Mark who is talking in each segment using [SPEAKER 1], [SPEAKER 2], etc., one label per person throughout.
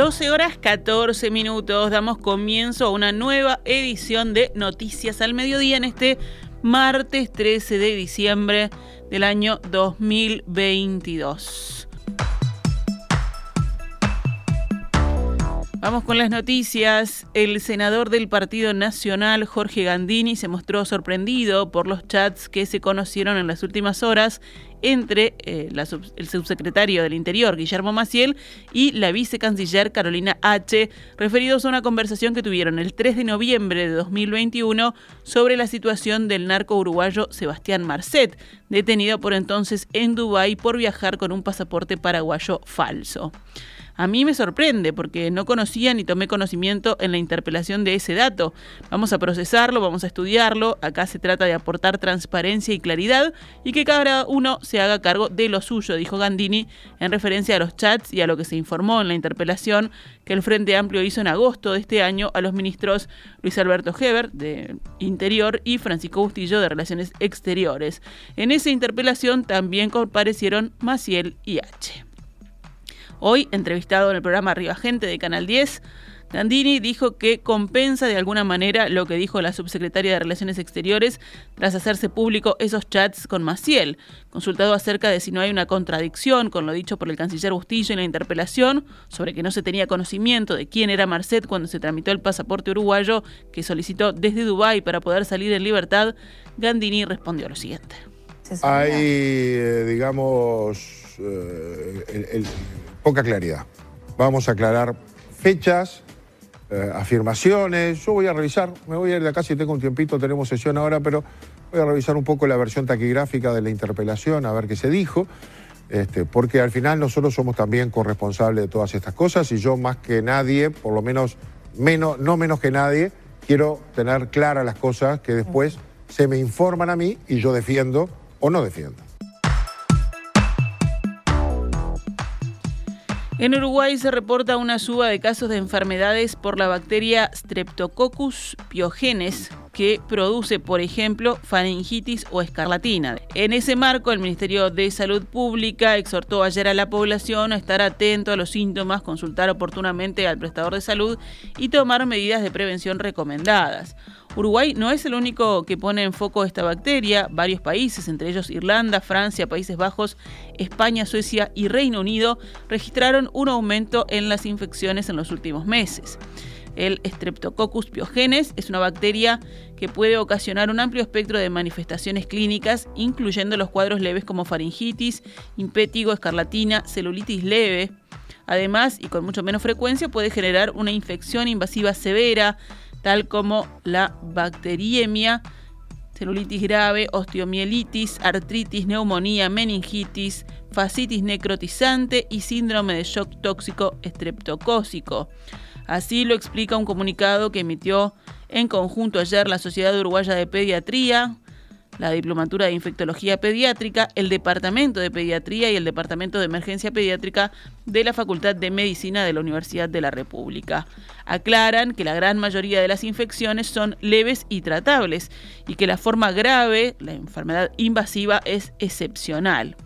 [SPEAKER 1] 12 horas 14 minutos, damos comienzo a una nueva edición de Noticias al Mediodía en este martes 13 de diciembre del año 2022. Vamos con las noticias. El senador del Partido Nacional, Jorge Gandini, se mostró sorprendido por los chats que se conocieron en las últimas horas entre eh, el subsecretario del Interior, Guillermo Maciel, y la vicecanciller Carolina H., referidos a una conversación que tuvieron el 3 de noviembre de 2021 sobre la situación del narco uruguayo Sebastián Marcet, detenido por entonces en Dubái por viajar con un pasaporte paraguayo falso. A mí me sorprende porque no conocía ni tomé conocimiento en la interpelación de ese dato. Vamos a procesarlo, vamos a estudiarlo. Acá se trata de aportar transparencia y claridad y que cada uno se haga cargo de lo suyo, dijo Gandini en referencia a los chats y a lo que se informó en la interpelación que el Frente Amplio hizo en agosto de este año a los ministros Luis Alberto Heber de Interior y Francisco Bustillo de Relaciones Exteriores. En esa interpelación también comparecieron Maciel y H. Hoy, entrevistado en el programa Arriba Gente de Canal 10, Gandini dijo que compensa de alguna manera lo que dijo la subsecretaria de Relaciones Exteriores tras hacerse público esos chats con Maciel. Consultado acerca de si no hay una contradicción con lo dicho por el canciller Bustillo en la interpelación sobre que no se tenía conocimiento de quién era Marcet cuando se tramitó el pasaporte uruguayo que solicitó desde Dubái para poder salir en libertad, Gandini respondió lo siguiente.
[SPEAKER 2] Hay, eh, digamos, eh, el poca claridad. Vamos a aclarar fechas, eh, afirmaciones. Yo voy a revisar, me voy a ir de acá si tengo un tiempito, tenemos sesión ahora, pero voy a revisar un poco la versión taquigráfica de la interpelación, a ver qué se dijo. Este, porque al final nosotros somos también corresponsables de todas estas cosas y yo más que nadie, por lo menos, menos no menos que nadie, quiero tener claras las cosas que después se me informan a mí y yo defiendo o no defiendo.
[SPEAKER 1] En Uruguay se reporta una suba de casos de enfermedades por la bacteria Streptococcus pyogenes, que produce, por ejemplo, faringitis o escarlatina. En ese marco, el Ministerio de Salud Pública exhortó ayer a la población a estar atento a los síntomas, consultar oportunamente al prestador de salud y tomar medidas de prevención recomendadas. Uruguay no es el único que pone en foco esta bacteria. Varios países, entre ellos Irlanda, Francia, Países Bajos, España, Suecia y Reino Unido, registraron un aumento en las infecciones en los últimos meses. El Streptococcus pyogenes es una bacteria que puede ocasionar un amplio espectro de manifestaciones clínicas, incluyendo los cuadros leves como faringitis, impétigo, escarlatina, celulitis leve. Además, y con mucho menos frecuencia, puede generar una infección invasiva severa, tal como la bacteriemia, celulitis grave, osteomielitis, artritis, neumonía, meningitis, fascitis necrotizante y síndrome de shock tóxico estreptocócico. Así lo explica un comunicado que emitió en conjunto ayer la Sociedad Uruguaya de Pediatría, la Diplomatura de Infectología Pediátrica, el Departamento de Pediatría y el Departamento de Emergencia Pediátrica de la Facultad de Medicina de la Universidad de la República. Aclaran que la gran mayoría de las infecciones son leves y tratables y que la forma grave, la enfermedad invasiva, es excepcional.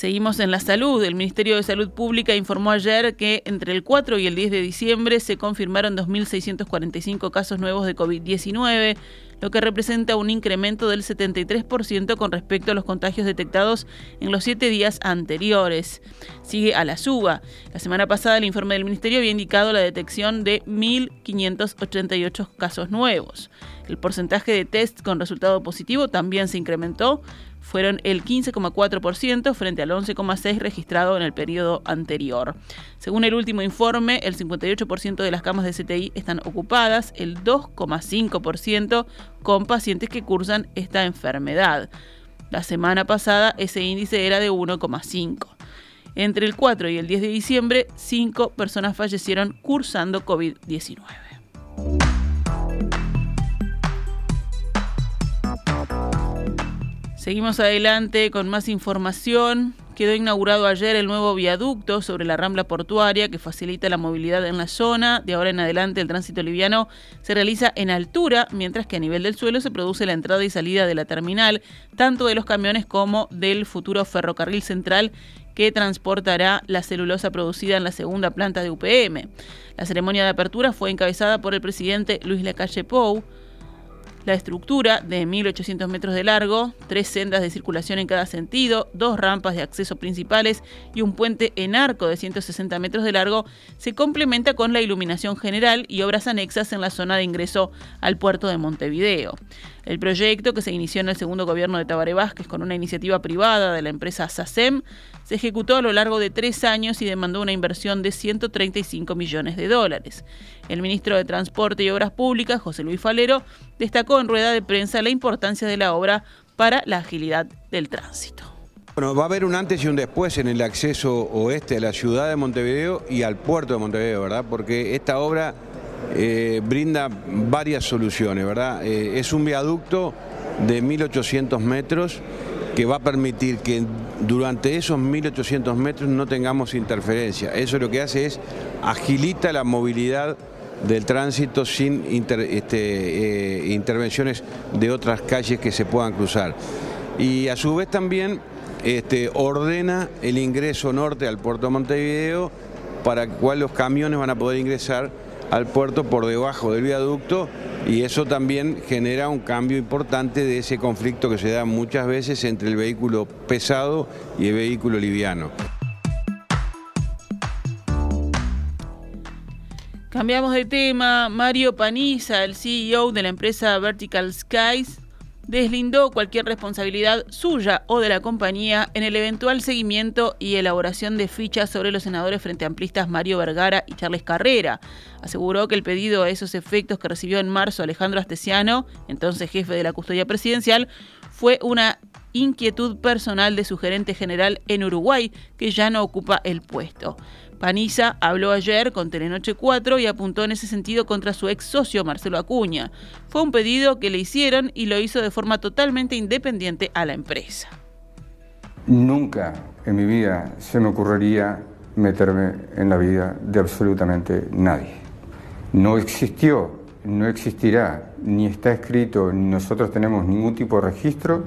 [SPEAKER 1] Seguimos en la salud. El Ministerio de Salud Pública informó ayer que entre el 4 y el 10 de diciembre se confirmaron 2.645 casos nuevos de COVID-19, lo que representa un incremento del 73% con respecto a los contagios detectados en los siete días anteriores. Sigue a la suba. La semana pasada el informe del Ministerio había indicado la detección de 1.588 casos nuevos. El porcentaje de test con resultado positivo también se incrementó, fueron el 15,4% frente al 11,6% registrado en el periodo anterior. Según el último informe, el 58% de las camas de CTI están ocupadas, el 2,5% con pacientes que cursan esta enfermedad. La semana pasada ese índice era de 1,5%. Entre el 4 y el 10 de diciembre, 5 personas fallecieron cursando COVID-19. Seguimos adelante con más información. Quedó inaugurado ayer el nuevo viaducto sobre la rambla portuaria que facilita la movilidad en la zona. De ahora en adelante el tránsito liviano se realiza en altura, mientras que a nivel del suelo se produce la entrada y salida de la terminal, tanto de los camiones como del futuro ferrocarril central que transportará la celulosa producida en la segunda planta de UPM. La ceremonia de apertura fue encabezada por el presidente Luis Lacalle Pou, la estructura de 1.800 metros de largo, tres sendas de circulación en cada sentido, dos rampas de acceso principales y un puente en arco de 160 metros de largo se complementa con la iluminación general y obras anexas en la zona de ingreso al puerto de Montevideo. El proyecto, que se inició en el segundo gobierno de Tabaré Vázquez con una iniciativa privada de la empresa SACEM, se ejecutó a lo largo de tres años y demandó una inversión de 135 millones de dólares. El ministro de Transporte y Obras Públicas, José Luis Falero, destacó en rueda de prensa la importancia de la obra para la agilidad del tránsito.
[SPEAKER 3] Bueno, va a haber un antes y un después en el acceso oeste a la ciudad de Montevideo y al puerto de Montevideo, ¿verdad? Porque esta obra eh, brinda varias soluciones, ¿verdad? Eh, es un viaducto de 1800 metros que va a permitir que durante esos 1800 metros no tengamos interferencia. Eso lo que hace es agilita la movilidad del tránsito sin este, eh, intervenciones de otras calles que se puedan cruzar. Y a su vez también este, ordena el ingreso norte al puerto de Montevideo para el cual los camiones van a poder ingresar al puerto por debajo del viaducto y eso también genera un cambio importante de ese conflicto que se da muchas veces entre el vehículo pesado y el vehículo liviano.
[SPEAKER 1] Cambiamos de tema. Mario Paniza, el CEO de la empresa Vertical Skies, deslindó cualquier responsabilidad suya o de la compañía en el eventual seguimiento y elaboración de fichas sobre los senadores frente amplistas Mario Vergara y Charles Carrera. Aseguró que el pedido a esos efectos que recibió en marzo Alejandro Astesiano, entonces jefe de la custodia presidencial, fue una inquietud personal de su gerente general en Uruguay, que ya no ocupa el puesto. Paniza habló ayer con Telenoche 4 y apuntó en ese sentido contra su ex socio Marcelo Acuña. Fue un pedido que le hicieron y lo hizo de forma totalmente independiente a la empresa.
[SPEAKER 4] Nunca en mi vida se me ocurriría meterme en la vida de absolutamente nadie. No existió, no existirá, ni está escrito, ni nosotros tenemos ningún tipo de registro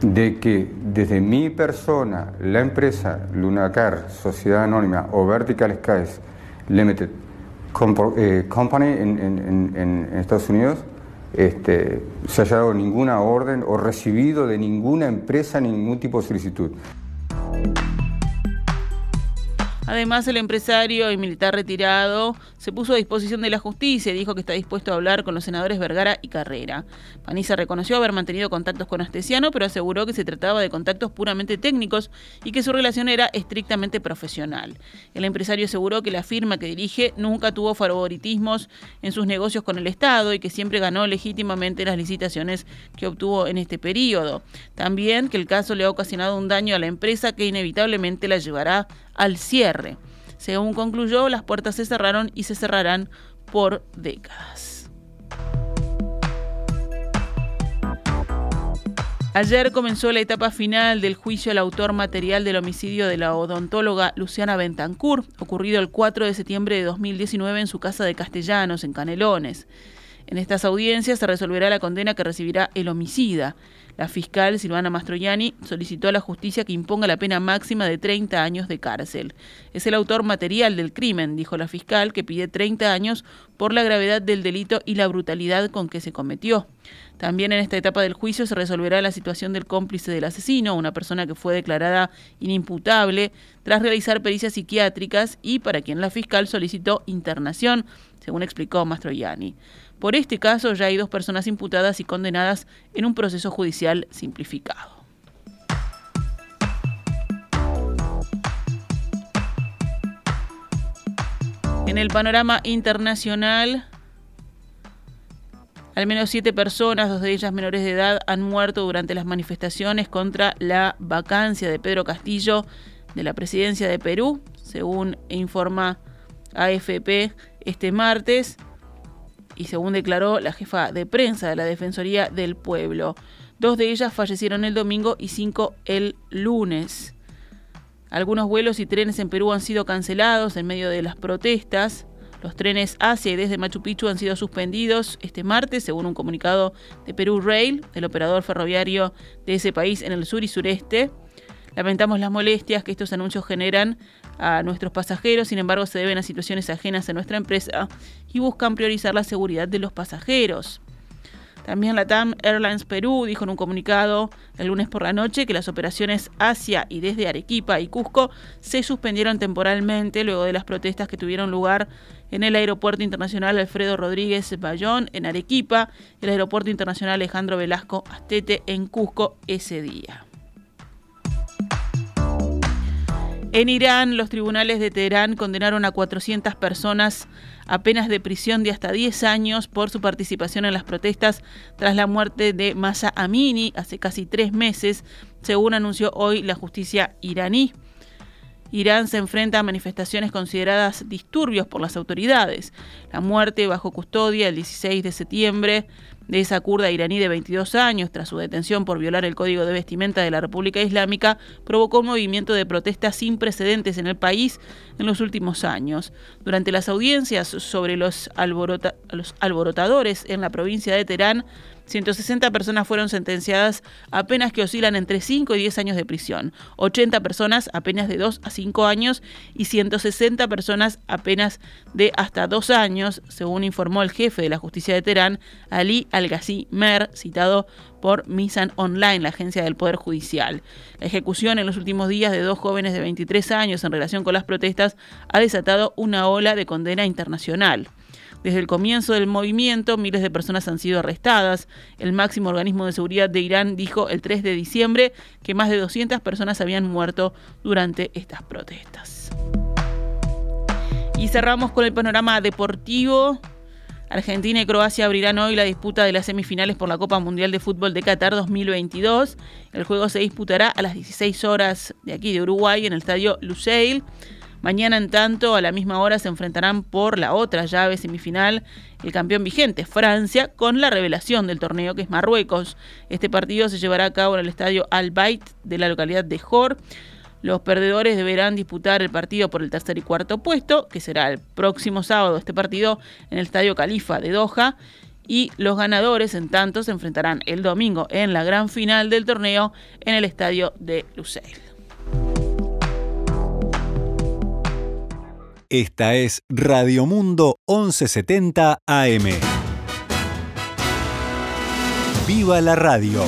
[SPEAKER 4] de que desde mi persona, la empresa Lunacar, Sociedad Anónima o Vertical Skies Limited eh, Company en, Estados Unidos, este, se haya dado ninguna orden o recibido de ninguna empresa ningún tipo de solicitud.
[SPEAKER 1] Además, el empresario y militar retirado se puso a disposición de la justicia y dijo que está dispuesto a hablar con los senadores Vergara y Carrera. Paniza reconoció haber mantenido contactos con Astesiano, pero aseguró que se trataba de contactos puramente técnicos y que su relación era estrictamente profesional. El empresario aseguró que la firma que dirige nunca tuvo favoritismos en sus negocios con el Estado y que siempre ganó legítimamente las licitaciones que obtuvo en este periodo. También que el caso le ha ocasionado un daño a la empresa que inevitablemente la llevará al cierre. Según concluyó, las puertas se cerraron y se cerrarán por décadas. Ayer comenzó la etapa final del juicio al autor material del homicidio de la odontóloga Luciana Bentancur, ocurrido el 4 de septiembre de 2019 en su casa de Castellanos, en Canelones. En estas audiencias se resolverá la condena que recibirá el homicida. La fiscal Silvana Mastroianni solicitó a la justicia que imponga la pena máxima de 30 años de cárcel. Es el autor material del crimen, dijo la fiscal, que pide 30 años por la gravedad del delito y la brutalidad con que se cometió. También en esta etapa del juicio se resolverá la situación del cómplice del asesino, una persona que fue declarada inimputable tras realizar pericias psiquiátricas y para quien la fiscal solicitó internación, según explicó Mastroianni. Por este caso ya hay dos personas imputadas y condenadas en un proceso judicial simplificado. En el panorama internacional, al menos siete personas, dos de ellas menores de edad, han muerto durante las manifestaciones contra la vacancia de Pedro Castillo de la presidencia de Perú, según informa AFP este martes y según declaró la jefa de prensa de la Defensoría del Pueblo. Dos de ellas fallecieron el domingo y cinco el lunes. Algunos vuelos y trenes en Perú han sido cancelados en medio de las protestas. Los trenes hacia y desde Machu Picchu han sido suspendidos este martes, según un comunicado de Perú Rail, el operador ferroviario de ese país en el sur y sureste. Lamentamos las molestias que estos anuncios generan a nuestros pasajeros, sin embargo se deben a situaciones ajenas a nuestra empresa y buscan priorizar la seguridad de los pasajeros. También la TAM Airlines Perú dijo en un comunicado el lunes por la noche que las operaciones hacia y desde Arequipa y Cusco se suspendieron temporalmente luego de las protestas que tuvieron lugar en el Aeropuerto Internacional Alfredo Rodríguez Bayón en Arequipa, el Aeropuerto Internacional Alejandro Velasco Astete en Cusco ese día. En Irán, los tribunales de Teherán condenaron a 400 personas a penas de prisión de hasta 10 años por su participación en las protestas tras la muerte de Masa Amini hace casi tres meses, según anunció hoy la justicia iraní. Irán se enfrenta a manifestaciones consideradas disturbios por las autoridades. La muerte bajo custodia el 16 de septiembre de esa kurda iraní de 22 años, tras su detención por violar el código de vestimenta de la República Islámica, provocó un movimiento de protesta sin precedentes en el país en los últimos años. Durante las audiencias sobre los, alborotadores en la provincia de Teherán, 160 personas fueron sentenciadas a penas que oscilan entre 5 y 10 años de prisión, 80 personas a penas de 2 a 5 años y 160 personas a penas de hasta 2 años, según informó el jefe de la justicia de Teherán, Ali Al-Ghazi Mer, citado por Misan Online, la agencia del Poder Judicial. La ejecución en los últimos días de dos jóvenes de 23 años en relación con las protestas ha desatado una ola de condena internacional. Desde el comienzo del movimiento, miles de personas han sido arrestadas. El máximo organismo de seguridad de Irán dijo el 3 de diciembre que más de 200 personas habían muerto durante estas protestas. Y cerramos con el panorama deportivo. Argentina y Croacia abrirán hoy la disputa de las semifinales por la Copa Mundial de Fútbol de Qatar 2022. El juego se disputará a las 16 horas de aquí de Uruguay en el estadio Lusail. Mañana, en tanto, a la misma hora se enfrentarán por la otra llave semifinal el campeón vigente, Francia, con la revelación del torneo que es Marruecos. Este partido se llevará a cabo en el estadio Al Bayt de la localidad de Jor. Los perdedores deberán disputar el partido por el tercer y cuarto puesto, que será el próximo sábado este partido en el Estadio Califa de Doha. Y los ganadores, en tanto, se enfrentarán el domingo en la gran final del torneo en el Estadio de Lusail.
[SPEAKER 5] Esta es Radio Mundo 1170 AM. ¡Viva la radio!